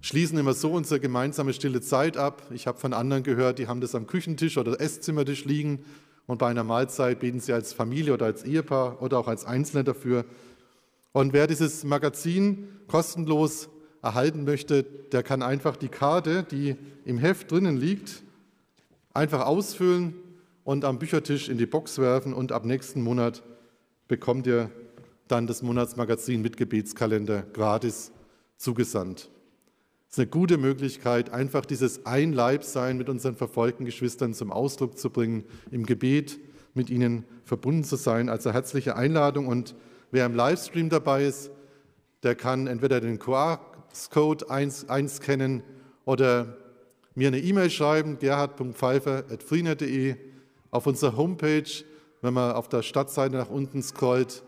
schließen immer so unsere gemeinsame stille Zeit ab. Ich habe von anderen gehört, die haben das am Küchentisch oder Esszimmertisch liegen und bei einer Mahlzeit beten sie als Familie oder als Ehepaar oder auch als Einzelne dafür. Und wer dieses Magazin kostenlos erhalten möchte, der kann einfach die Karte, die im Heft drinnen liegt, einfach ausfüllen und am Büchertisch in die Box werfen und ab nächsten Monat bekommt ihr dann das Monatsmagazin mit Gebetskalender gratis zugesandt. Es ist eine gute Möglichkeit, einfach dieses Einleibsein mit unseren verfolgten Geschwistern zum Ausdruck zu bringen, im Gebet mit ihnen verbunden zu sein. Also herzliche Einladung und wer im Livestream dabei ist, der kann entweder den QR-Code einscannen oder mir eine E-Mail schreiben, gerhard.pfeifer.freenet.de. Auf unserer Homepage, wenn man auf der Stadtseite nach unten scrollt,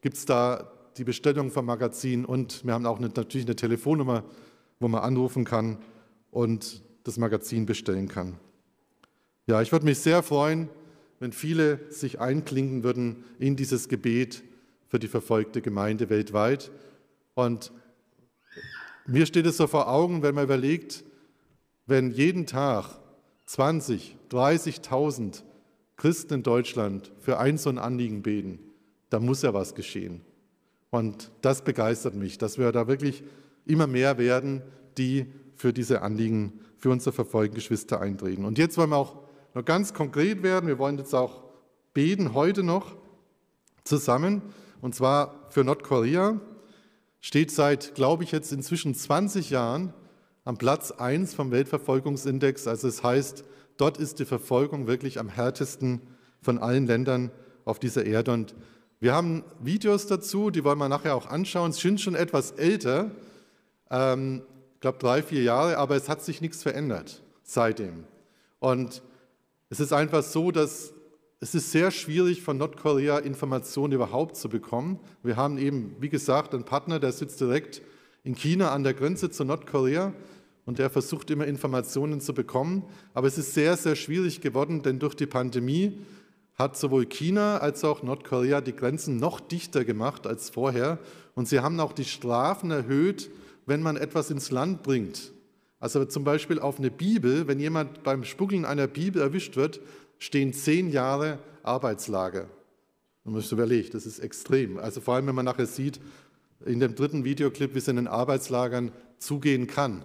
gibt es da die Bestellung vom Magazin und wir haben auch eine, natürlich eine Telefonnummer, wo man anrufen kann und das Magazin bestellen kann. Ja, ich würde mich sehr freuen, wenn viele sich einklinken würden in dieses Gebet für die verfolgte Gemeinde weltweit. Und mir steht es so vor Augen, wenn man überlegt, wenn jeden Tag 20, 30.000 Christen in Deutschland für ein so ein Anliegen beten, da muss ja was geschehen. Und das begeistert mich, dass wir da wirklich immer mehr werden, die für diese Anliegen, für unsere verfolgten Geschwister eintreten. Und jetzt wollen wir auch noch ganz konkret werden. Wir wollen jetzt auch beten, heute noch zusammen, und zwar für Nordkorea. Steht seit, glaube ich, jetzt inzwischen 20 Jahren am Platz 1 vom Weltverfolgungsindex. Also es heißt, dort ist die Verfolgung wirklich am härtesten von allen Ländern auf dieser Erde. Und wir haben Videos dazu, die wollen wir nachher auch anschauen. Sie sind schon etwas älter, ähm, ich glaube drei, vier Jahre, aber es hat sich nichts verändert seitdem. Und es ist einfach so, dass es ist sehr schwierig, von Nordkorea Informationen überhaupt zu bekommen. Wir haben eben, wie gesagt, einen Partner, der sitzt direkt in China an der Grenze zu Nordkorea und der versucht immer Informationen zu bekommen. Aber es ist sehr, sehr schwierig geworden, denn durch die Pandemie hat sowohl China als auch Nordkorea die Grenzen noch dichter gemacht als vorher. Und sie haben auch die Strafen erhöht, wenn man etwas ins Land bringt. Also zum Beispiel auf eine Bibel, wenn jemand beim Spuggeln einer Bibel erwischt wird, stehen zehn Jahre Arbeitslager. Man muss überlegt, das ist extrem. Also vor allem, wenn man nachher sieht, in dem dritten Videoclip, wie es in den Arbeitslagern zugehen kann.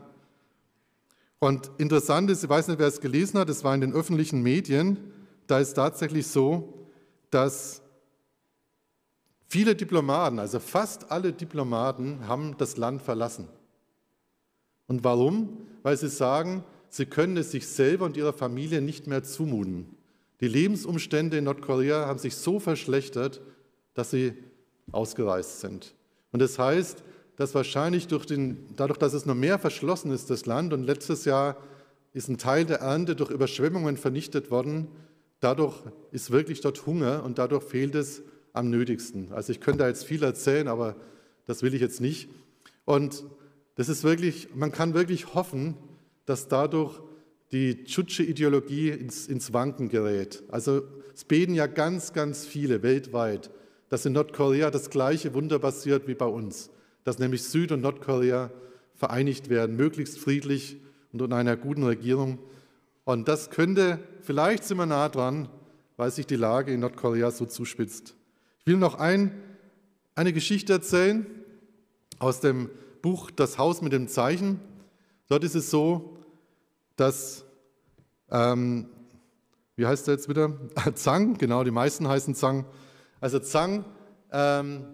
Und interessant ist, ich weiß nicht, wer es gelesen hat, es war in den öffentlichen Medien, da ist tatsächlich so, dass viele Diplomaten, also fast alle Diplomaten, haben das Land verlassen. Und warum? Weil sie sagen, sie können es sich selber und ihrer Familie nicht mehr zumuten. Die Lebensumstände in Nordkorea haben sich so verschlechtert, dass sie ausgereist sind. Und das heißt, dass wahrscheinlich durch den, dadurch, dass es noch mehr verschlossen ist, das Land, und letztes Jahr ist ein Teil der Ernte durch Überschwemmungen vernichtet worden, dadurch ist wirklich dort Hunger und dadurch fehlt es am nötigsten. Also ich könnte da jetzt viel erzählen, aber das will ich jetzt nicht. Und das ist wirklich, man kann wirklich hoffen, dass dadurch die Chutsche-Ideologie ins, ins Wanken gerät. Also es beten ja ganz, ganz viele weltweit, dass in Nordkorea das gleiche Wunder passiert wie bei uns, dass nämlich Süd- und Nordkorea vereinigt werden, möglichst friedlich und unter einer guten Regierung. Und das könnte, vielleicht sind wir nah dran, weil sich die Lage in Nordkorea so zuspitzt. Ich will noch ein, eine Geschichte erzählen aus dem Buch Das Haus mit dem Zeichen. Dort ist es so, dass, ähm, wie heißt er jetzt wieder? Zhang, genau, die meisten heißen Zhang. Also Zhang, ähm,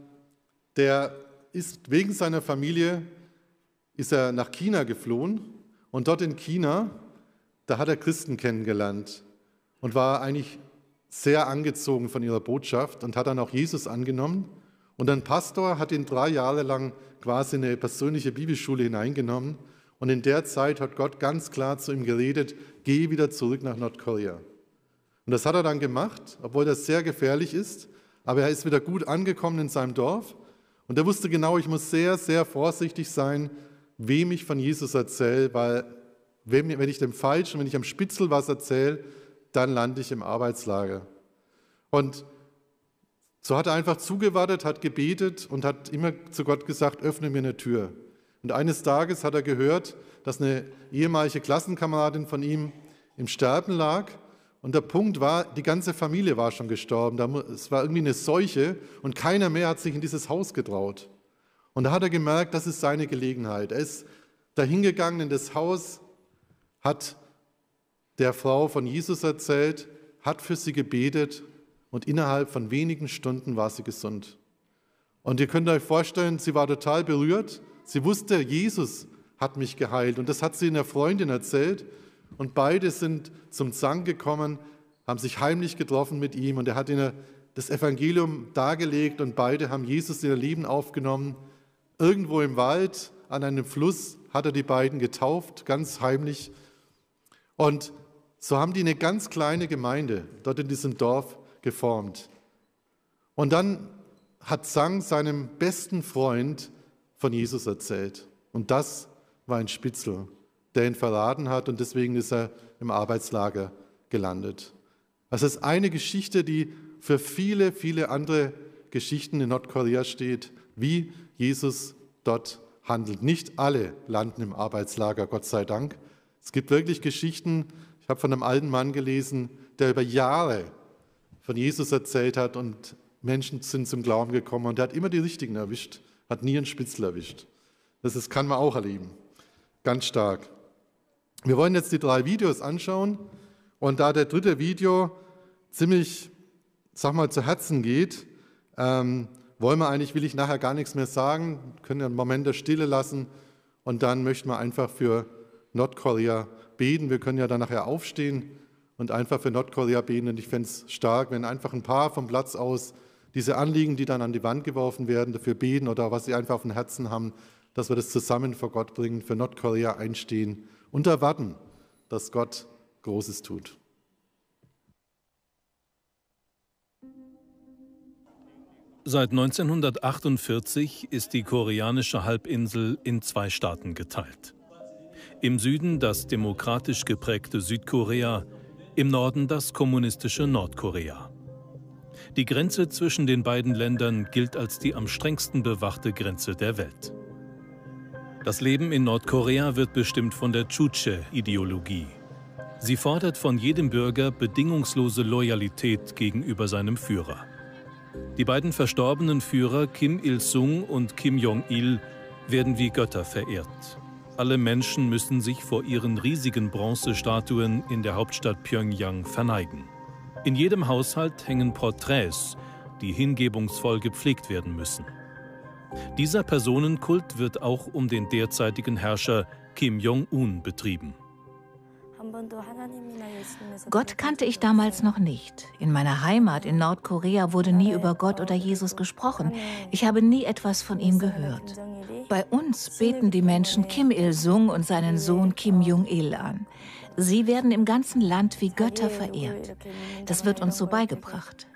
der ist wegen seiner Familie, ist er nach China geflohen und dort in China, da hat er Christen kennengelernt und war eigentlich sehr angezogen von ihrer Botschaft und hat dann auch Jesus angenommen. Und ein Pastor hat ihn drei Jahre lang quasi in eine persönliche Bibelschule hineingenommen und in der Zeit hat Gott ganz klar zu ihm geredet, geh wieder zurück nach Nordkorea. Und das hat er dann gemacht, obwohl das sehr gefährlich ist. Aber er ist wieder gut angekommen in seinem Dorf. Und er wusste genau, ich muss sehr, sehr vorsichtig sein, wem ich von Jesus erzähle, weil wenn ich dem Falschen, wenn ich am Spitzel was erzähle, dann lande ich im Arbeitslager. Und so hat er einfach zugewartet, hat gebetet und hat immer zu Gott gesagt, öffne mir eine Tür. Und eines Tages hat er gehört, dass eine ehemalige Klassenkameradin von ihm im Sterben lag. Und der Punkt war, die ganze Familie war schon gestorben. Es war irgendwie eine Seuche und keiner mehr hat sich in dieses Haus getraut. Und da hat er gemerkt, das ist seine Gelegenheit. Er ist dahingegangen in das Haus, hat der Frau von Jesus erzählt, hat für sie gebetet und innerhalb von wenigen Stunden war sie gesund. Und ihr könnt euch vorstellen, sie war total berührt Sie wusste, Jesus hat mich geheilt und das hat sie einer Freundin erzählt und beide sind zum Zang gekommen, haben sich heimlich getroffen mit ihm und er hat ihnen das Evangelium dargelegt und beide haben Jesus in ihr Leben aufgenommen. Irgendwo im Wald an einem Fluss hat er die beiden getauft, ganz heimlich. Und so haben die eine ganz kleine Gemeinde dort in diesem Dorf geformt. Und dann hat Zang seinem besten Freund von Jesus erzählt. Und das war ein Spitzel, der ihn verraten hat und deswegen ist er im Arbeitslager gelandet. Das ist eine Geschichte, die für viele, viele andere Geschichten in Nordkorea steht, wie Jesus dort handelt. Nicht alle landen im Arbeitslager, Gott sei Dank. Es gibt wirklich Geschichten, ich habe von einem alten Mann gelesen, der über Jahre von Jesus erzählt hat und Menschen sind zum Glauben gekommen und der hat immer die Richtigen erwischt hat nie einen Spitzel erwischt. Das ist, kann man auch erleben. Ganz stark. Wir wollen jetzt die drei Videos anschauen. Und da der dritte Video ziemlich, sag mal, zu Herzen geht, ähm, wollen wir eigentlich, will ich nachher gar nichts mehr sagen, können einen Moment der Stille lassen. Und dann möchten wir einfach für Nordkorea beten. Wir können ja dann nachher aufstehen und einfach für Nordkorea beten. Und ich fände es stark, wenn einfach ein paar vom Platz aus diese Anliegen, die dann an die Wand geworfen werden, dafür beten oder was sie einfach auf dem Herzen haben, dass wir das zusammen vor Gott bringen, für Nordkorea einstehen und erwarten, dass Gott Großes tut. Seit 1948 ist die koreanische Halbinsel in zwei Staaten geteilt. Im Süden das demokratisch geprägte Südkorea, im Norden das kommunistische Nordkorea. Die Grenze zwischen den beiden Ländern gilt als die am strengsten bewachte Grenze der Welt. Das Leben in Nordkorea wird bestimmt von der Chuche-Ideologie. Sie fordert von jedem Bürger bedingungslose Loyalität gegenüber seinem Führer. Die beiden verstorbenen Führer Kim Il-sung und Kim Jong-il werden wie Götter verehrt. Alle Menschen müssen sich vor ihren riesigen Bronzestatuen in der Hauptstadt Pyongyang verneigen. In jedem Haushalt hängen Porträts, die hingebungsvoll gepflegt werden müssen. Dieser Personenkult wird auch um den derzeitigen Herrscher Kim Jong-un betrieben. Gott kannte ich damals noch nicht. In meiner Heimat in Nordkorea wurde nie über Gott oder Jesus gesprochen. Ich habe nie etwas von ihm gehört. Bei uns beten die Menschen Kim Il-sung und seinen Sohn Kim Jong-il an. Sie werden im ganzen Land wie Götter verehrt. Das wird uns so beigebracht.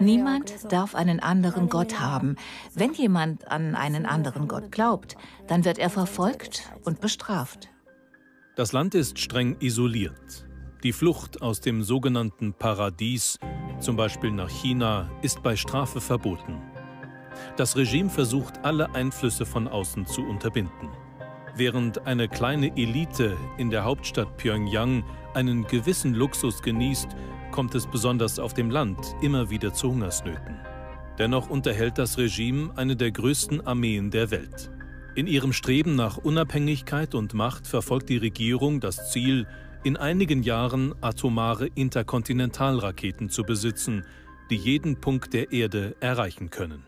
Niemand darf einen anderen Gott haben. Wenn jemand an einen anderen Gott glaubt, dann wird er verfolgt und bestraft. Das Land ist streng isoliert. Die Flucht aus dem sogenannten Paradies, zum Beispiel nach China, ist bei Strafe verboten. Das Regime versucht, alle Einflüsse von außen zu unterbinden. Während eine kleine Elite in der Hauptstadt Pyongyang einen gewissen Luxus genießt, kommt es besonders auf dem Land immer wieder zu Hungersnöten. Dennoch unterhält das Regime eine der größten Armeen der Welt. In ihrem Streben nach Unabhängigkeit und Macht verfolgt die Regierung das Ziel, in einigen Jahren atomare Interkontinentalraketen zu besitzen, die jeden Punkt der Erde erreichen können.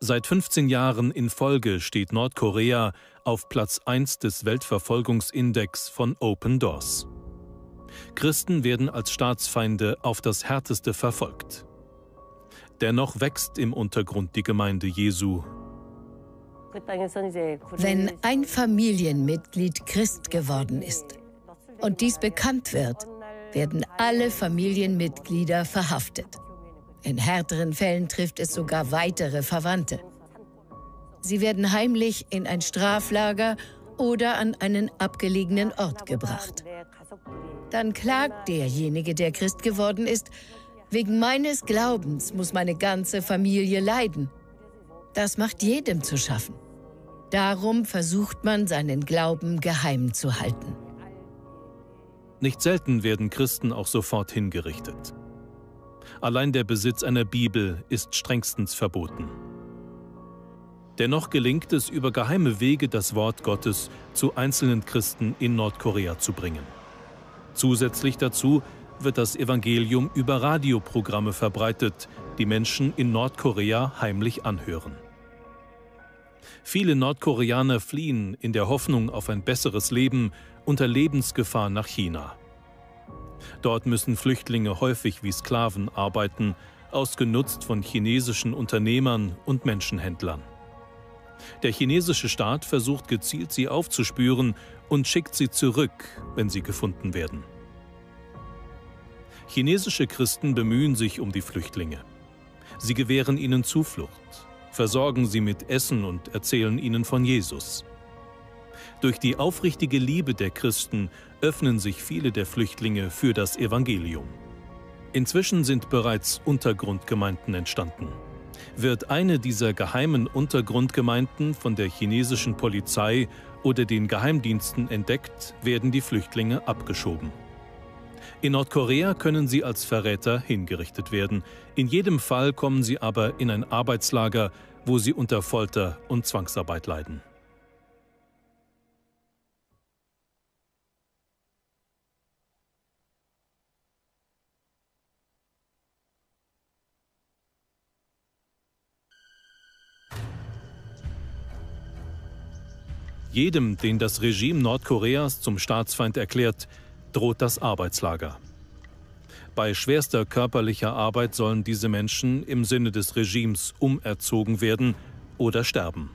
Seit 15 Jahren in Folge steht Nordkorea auf Platz 1 des Weltverfolgungsindex von Open Doors. Christen werden als Staatsfeinde auf das härteste verfolgt. Dennoch wächst im Untergrund die Gemeinde Jesu. Wenn ein Familienmitglied Christ geworden ist und dies bekannt wird, werden alle Familienmitglieder verhaftet. In härteren Fällen trifft es sogar weitere Verwandte. Sie werden heimlich in ein Straflager oder an einen abgelegenen Ort gebracht. Dann klagt derjenige, der Christ geworden ist, wegen meines Glaubens muss meine ganze Familie leiden. Das macht jedem zu schaffen. Darum versucht man, seinen Glauben geheim zu halten. Nicht selten werden Christen auch sofort hingerichtet. Allein der Besitz einer Bibel ist strengstens verboten. Dennoch gelingt es, über geheime Wege das Wort Gottes zu einzelnen Christen in Nordkorea zu bringen. Zusätzlich dazu wird das Evangelium über Radioprogramme verbreitet, die Menschen in Nordkorea heimlich anhören. Viele Nordkoreaner fliehen in der Hoffnung auf ein besseres Leben unter Lebensgefahr nach China. Dort müssen Flüchtlinge häufig wie Sklaven arbeiten, ausgenutzt von chinesischen Unternehmern und Menschenhändlern. Der chinesische Staat versucht gezielt, sie aufzuspüren und schickt sie zurück, wenn sie gefunden werden. Chinesische Christen bemühen sich um die Flüchtlinge. Sie gewähren ihnen Zuflucht, versorgen sie mit Essen und erzählen ihnen von Jesus. Durch die aufrichtige Liebe der Christen öffnen sich viele der Flüchtlinge für das Evangelium. Inzwischen sind bereits Untergrundgemeinden entstanden. Wird eine dieser geheimen Untergrundgemeinden von der chinesischen Polizei oder den Geheimdiensten entdeckt, werden die Flüchtlinge abgeschoben. In Nordkorea können sie als Verräter hingerichtet werden. In jedem Fall kommen sie aber in ein Arbeitslager, wo sie unter Folter und Zwangsarbeit leiden. Jedem, den das Regime Nordkoreas zum Staatsfeind erklärt, droht das Arbeitslager. Bei schwerster körperlicher Arbeit sollen diese Menschen im Sinne des Regimes umerzogen werden oder sterben.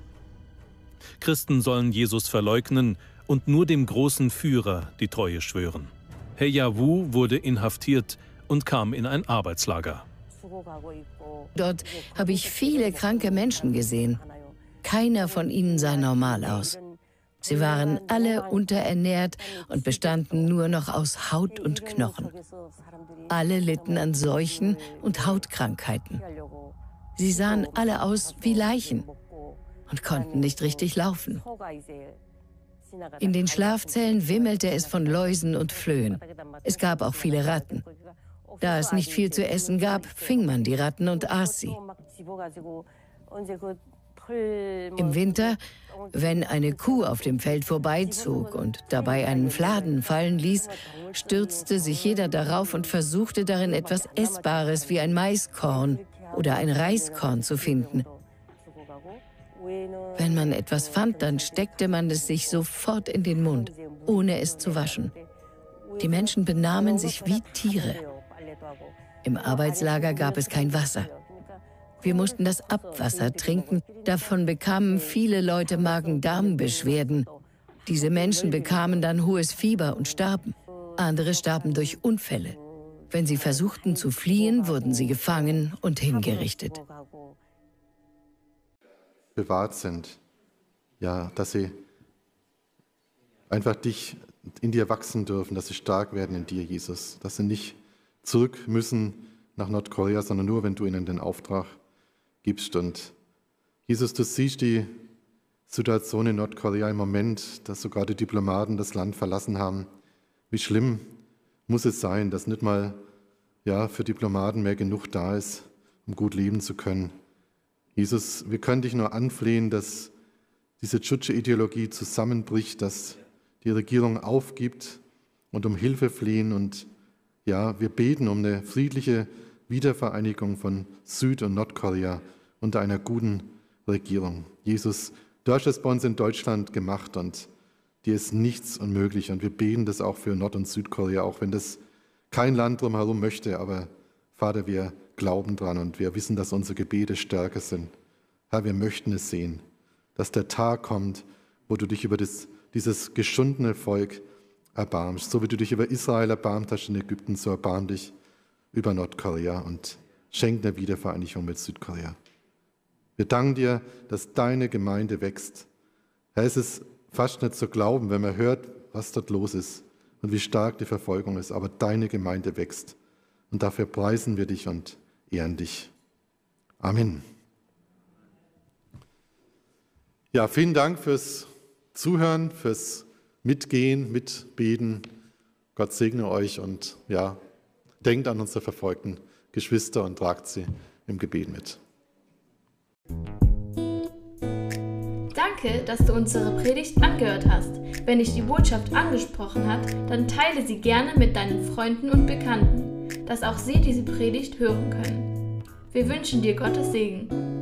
Christen sollen Jesus verleugnen und nur dem großen Führer die Treue schwören. Heya Wu wurde inhaftiert und kam in ein Arbeitslager. Dort habe ich viele kranke Menschen gesehen. Keiner von ihnen sah normal aus. Sie waren alle unterernährt und bestanden nur noch aus Haut und Knochen. Alle litten an Seuchen und Hautkrankheiten. Sie sahen alle aus wie Leichen und konnten nicht richtig laufen. In den Schlafzellen wimmelte es von Läusen und Flöhen. Es gab auch viele Ratten. Da es nicht viel zu essen gab, fing man die Ratten und aß sie. Im Winter, wenn eine Kuh auf dem Feld vorbeizog und dabei einen Fladen fallen ließ, stürzte sich jeder darauf und versuchte darin etwas Essbares wie ein Maiskorn oder ein Reiskorn zu finden. Wenn man etwas fand, dann steckte man es sich sofort in den Mund, ohne es zu waschen. Die Menschen benahmen sich wie Tiere. Im Arbeitslager gab es kein Wasser. Wir mussten das Abwasser trinken. Davon bekamen viele Leute Magen-Darm-Beschwerden. Diese Menschen bekamen dann hohes Fieber und starben. Andere starben durch Unfälle. Wenn sie versuchten zu fliehen, wurden sie gefangen und hingerichtet. Bewahrt sind. Ja, dass sie einfach dich in dir wachsen dürfen, dass sie stark werden in dir, Jesus. Dass sie nicht zurück müssen nach Nordkorea, sondern nur, wenn du ihnen den Auftrag gibst. Und Jesus, du siehst die Situation in Nordkorea im Moment, dass sogar die Diplomaten das Land verlassen haben. Wie schlimm muss es sein, dass nicht mal ja, für Diplomaten mehr genug da ist, um gut leben zu können. Jesus, wir können dich nur anflehen, dass diese Tschutsche-Ideologie zusammenbricht, dass die Regierung aufgibt und um Hilfe flehen. Und ja, wir beten um eine friedliche Wiedervereinigung von Süd- und Nordkorea unter einer guten Regierung. Jesus, du hast das bei uns in Deutschland gemacht und dir ist nichts unmöglich. Und wir beten das auch für Nord- und Südkorea, auch wenn das kein Land drumherum möchte. Aber Vater, wir glauben dran und wir wissen, dass unsere Gebete stärker sind. Herr, wir möchten es sehen, dass der Tag kommt, wo du dich über das, dieses geschundene Volk erbarmst. So wie du dich über Israel erbarmt hast in Ägypten, so erbarm dich über Nordkorea und schenkt eine Wiedervereinigung mit Südkorea. Wir danken dir, dass deine Gemeinde wächst. Herr, es ist fast nicht zu glauben, wenn man hört, was dort los ist und wie stark die Verfolgung ist, aber deine Gemeinde wächst. Und dafür preisen wir dich und ehren dich. Amen. Ja, vielen Dank fürs Zuhören, fürs Mitgehen, Mitbeten. Gott segne euch und ja, Denkt an unsere verfolgten Geschwister und tragt sie im Gebet mit. Danke, dass du unsere Predigt angehört hast. Wenn dich die Botschaft angesprochen hat, dann teile sie gerne mit deinen Freunden und Bekannten, dass auch sie diese Predigt hören können. Wir wünschen dir Gottes Segen.